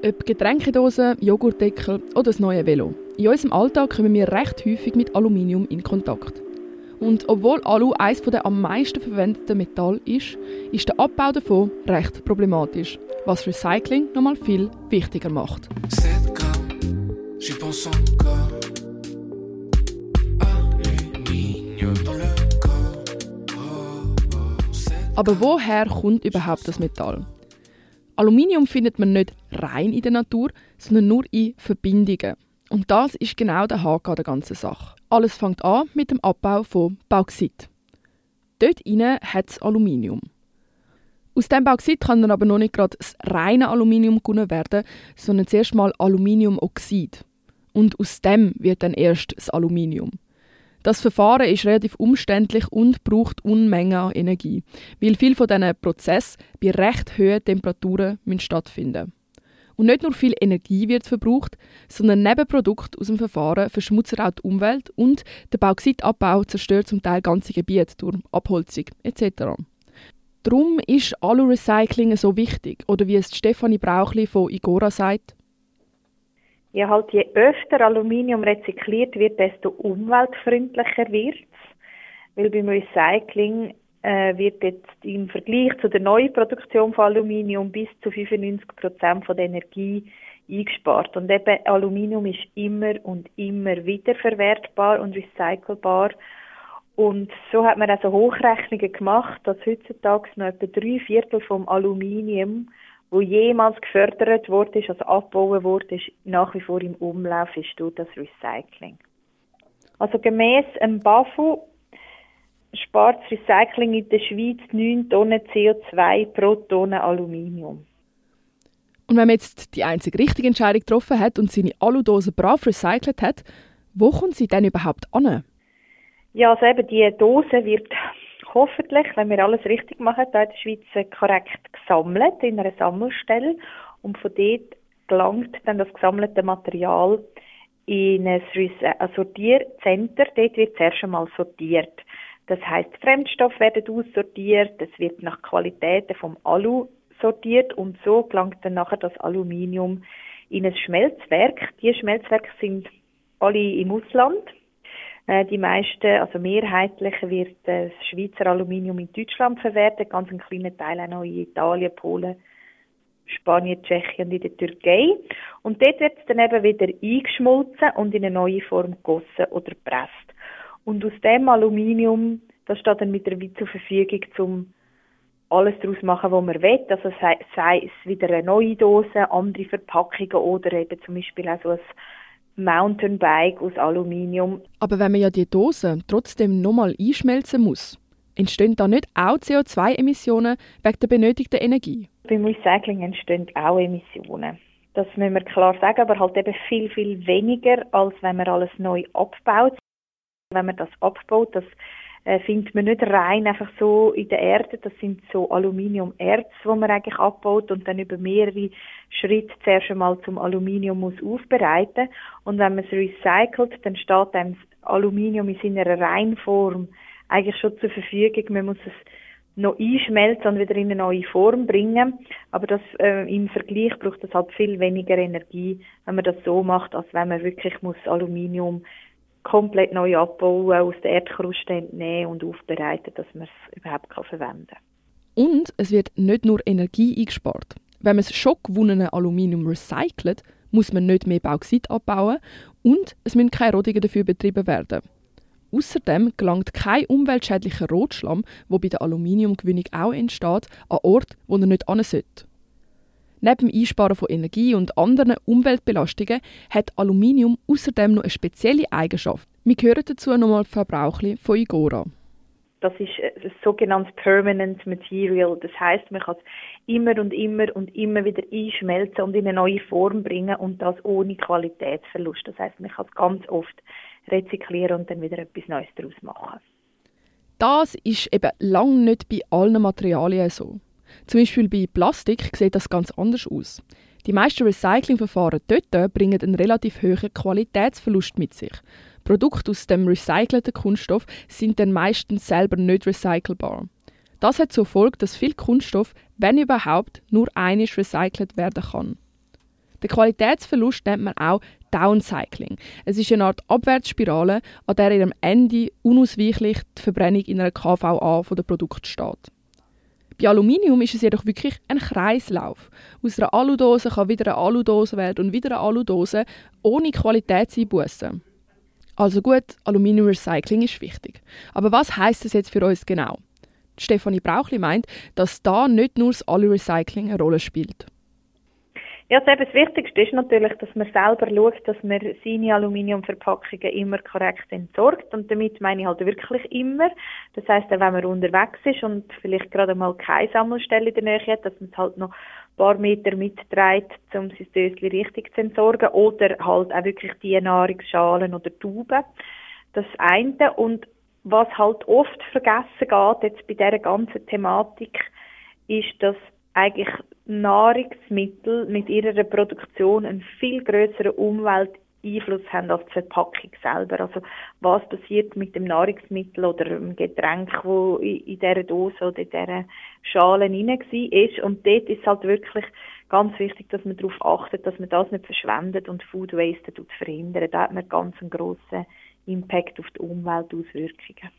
Ob Getränkedosen, Joghurtdeckel oder das neue Velo. In unserem Alltag kommen wir recht häufig mit Aluminium in Kontakt. Und obwohl Alu eines der am meisten verwendeten Metall ist, ist der Abbau davon recht problematisch, was Recycling nochmal viel wichtiger macht. Aber woher kommt überhaupt das Metall? Aluminium findet man nicht rein in der Natur, sondern nur in Verbindungen. Und das ist genau der Haken der ganzen Sache. Alles fängt an mit dem Abbau von Bauxit. Dort inne hat es Aluminium. Aus dem Bauxit kann dann aber noch nicht gerade das reine Aluminium gewonnen werden, sondern zuerst mal Aluminiumoxid. Und aus dem wird dann erst das Aluminium. Das Verfahren ist relativ umständlich und braucht Unmengen an Energie, weil viel von diesen Prozessen bei recht hohen Temperaturen stattfinden müssen. Und nicht nur viel Energie wird verbraucht, sondern Nebenprodukte aus dem Verfahren verschmutzen auch die Umwelt und der Bauxitabbau zerstört zum Teil ganze Gebiete durch Abholzung etc. Darum ist Alu-Recycling so wichtig, oder wie es Stefanie Brauchli von Igora sagt. Ja, halt je öfter Aluminium rezykliert wird, desto umweltfreundlicher wird es. Weil beim Recycling äh, wird jetzt im Vergleich zu der neuen Produktion von Aluminium bis zu 95 Prozent von der Energie eingespart. Und eben Aluminium ist immer und immer wieder verwertbar und recycelbar. Und so hat man also Hochrechnungen gemacht, dass heutzutage noch etwa drei Viertel vom Aluminium, wo jemals gefördert wurde, also abgebaut wurde, ist, nach wie vor im Umlauf ist durch das Recycling. Also gemäß dem BAFU spart das Recycling in der Schweiz 9 Tonnen CO2 pro Tonne Aluminium. Und wenn man jetzt die einzige richtige Entscheidung getroffen hat und seine Aludosen brav recycelt hat, wo kommt sie denn überhaupt an? Ja, also eben die Dose wird hoffentlich, wenn wir alles richtig machen, in der Schweiz korrekt gesammelt in einer Sammelstelle und von dort gelangt dann das gesammelte Material in ein Sortiercenter. Dort wird zuerst einmal sortiert. Das heißt, Fremdstoffe werden aussortiert, es wird nach Qualitäten vom Alu sortiert und so gelangt dann nachher das Aluminium in ein Schmelzwerk. Die Schmelzwerke sind alle im Ausland. Äh, die meisten, also mehrheitlich wird das Schweizer Aluminium in Deutschland verwertet, ganz ein kleiner Teil auch noch in Italien, Polen, Spanien, Tschechien und in der Türkei. Und dort wird es dann eben wieder eingeschmolzen und in eine neue Form gegossen oder gepresst. Und aus dem Aluminium, das steht dann wieder zur Verfügung, um alles daraus zu machen, was man will. Also sei, sei es wieder eine neue Dose, andere Verpackungen oder eben zum Beispiel auch so ein Mountainbike aus Aluminium. Aber wenn man ja die Dose trotzdem nochmal einschmelzen muss, entstehen da nicht auch CO2-Emissionen wegen der benötigten Energie? Beim Recycling entstehen auch Emissionen. Das müssen wir klar sagen, aber halt eben viel, viel weniger, als wenn man alles neu abbaut. Wenn man das abbaut, das äh, findet man nicht rein einfach so in der Erde. Das sind so Aluminiumerz, wo man eigentlich abbaut und dann über mehrere Schritte zuerst einmal zum Aluminium muss aufbereiten. Und wenn man es recycelt, dann steht dann das Aluminium in seiner Reinform eigentlich schon zur Verfügung. Man muss es noch einschmelzen und wieder in eine neue Form bringen. Aber das, äh, im Vergleich braucht es halt viel weniger Energie, wenn man das so macht, als wenn man wirklich muss Aluminium komplett neu abbauen, aus der Erdkruste entnehmen und aufbereiten, dass man es überhaupt kann verwenden kann. Und es wird nicht nur Energie eingespart. Wenn man das schon gewonnene Aluminium recycelt, muss man nicht mehr Bauxit abbauen und es müssen keine Rodungen dafür betrieben werden. Außerdem gelangt kein umweltschädlicher Rotschlamm, wo bei der Aluminiumgewinnung auch entsteht, an Ort, wo er nicht an sollte. Neben dem Einsparen von Energie und anderen Umweltbelastungen hat Aluminium außerdem noch eine spezielle Eigenschaft. Wir hören dazu nochmal Frau Brauchli von Igora. Das ist ein sogenanntes Permanent Material. Das heißt, man kann es immer und immer und immer wieder einschmelzen und in eine neue Form bringen und das ohne Qualitätsverlust. Das heißt, man kann es ganz oft rezyklieren und dann wieder etwas Neues daraus machen. Das ist eben lang nicht bei allen Materialien so. Zum Beispiel bei Plastik sieht das ganz anders aus. Die meisten Recyclingverfahren dort bringen einen relativ hohen Qualitätsverlust mit sich. Produkte aus dem recycelten Kunststoff sind dann meistens selber nicht recycelbar. Das hat zur Folge, dass viel Kunststoff, wenn überhaupt, nur einisch recycelt werden kann. Den Qualitätsverlust nennt man auch Downcycling. Es ist eine Art Abwärtsspirale, an der am Ende unausweichlich die Verbrennung in einer KVA der Produkt steht. Bei Aluminium ist es jedoch wirklich ein Kreislauf. Aus einer Aludose kann wieder eine Aludose werden und wieder eine Aludose ohne Qualitätseinbußen. Also gut, Aluminium Recycling ist wichtig. Aber was heißt das jetzt für uns genau? Stefanie Brauchli meint, dass da nicht nur das Alu-Recycling eine Rolle spielt. Ja, also das Wichtigste ist natürlich, dass man selber schaut, dass man seine Aluminiumverpackungen immer korrekt entsorgt. Und damit meine ich halt wirklich immer. Das heißt, wenn man unterwegs ist und vielleicht gerade mal keine Sammelstelle in der Nähe hat, dass man es halt noch ein paar Meter mitträgt, um sein Döschen richtig zu entsorgen. Oder halt auch wirklich die Nahrungsschalen oder Tuben. Das eine. Und was halt oft vergessen geht, jetzt bei dieser ganzen Thematik, ist, dass eigentlich Nahrungsmittel mit ihrer Produktion einen viel größeren Umwelteinfluss haben als die Verpackung selber. Also was passiert mit dem Nahrungsmittel oder dem Getränk, wo in, dieser Dose oder in dieser Schale rein ist. Und dort ist halt wirklich ganz wichtig, dass man darauf achtet, dass man das nicht verschwendet und Food Waste verhindert. Da hat man ganz einen grossen Impact auf die Umweltauswirkungen.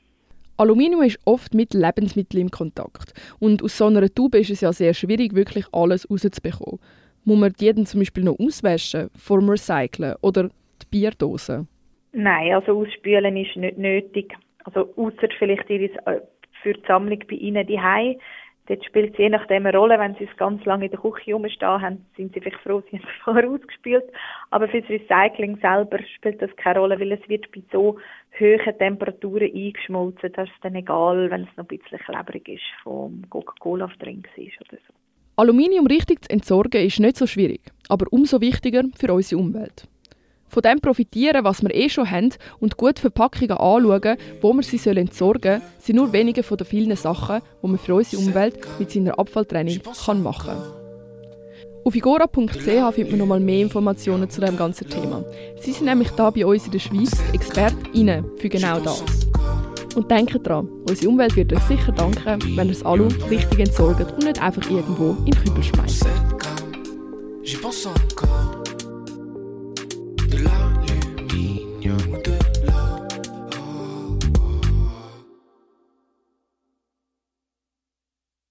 Aluminium ist oft mit Lebensmitteln im Kontakt. Und aus so einer Tube ist es ja sehr schwierig, wirklich alles rauszubekommen. Muss man die dann zum Beispiel noch auswaschen, vor dem Recyceln oder die Bierdose? Nein, also ausspülen ist nicht nötig. Also außer vielleicht äh, für die Sammlung bei Ihnen die Dort spielt es je nachdem eine Rolle. Wenn Sie es ganz lange in der Küche rumstehen haben, sind Sie vielleicht froh, Sie haben es vorher ausgespült. Aber für das Recycling selber spielt das keine Rolle, weil es wird bei so hohen Temperaturen eingeschmolzen. Das ist dann egal, wenn es noch ein bisschen klebrig ist, vom Coca-Cola drin ist oder so. Aluminium richtig zu entsorgen ist nicht so schwierig, aber umso wichtiger für unsere Umwelt. Von dem profitieren, was wir eh schon haben und gut Verpackungen anschauen, wo wir sie entsorgen sollen, sind nur wenige von den vielen Sachen, die man für unsere Umwelt mit seiner Abfalltrennung kann machen kann. Auf igora.ch findet man noch mal mehr Informationen zu dem ganzen Thema. Sie sind nämlich da bei uns in der Schweiz ExpertInnen für genau das. Und denkt dran, unsere Umwelt wird euch sicher danken, wenn ihr das Alu richtig entsorgt und nicht einfach irgendwo in den Kübel schmeißt.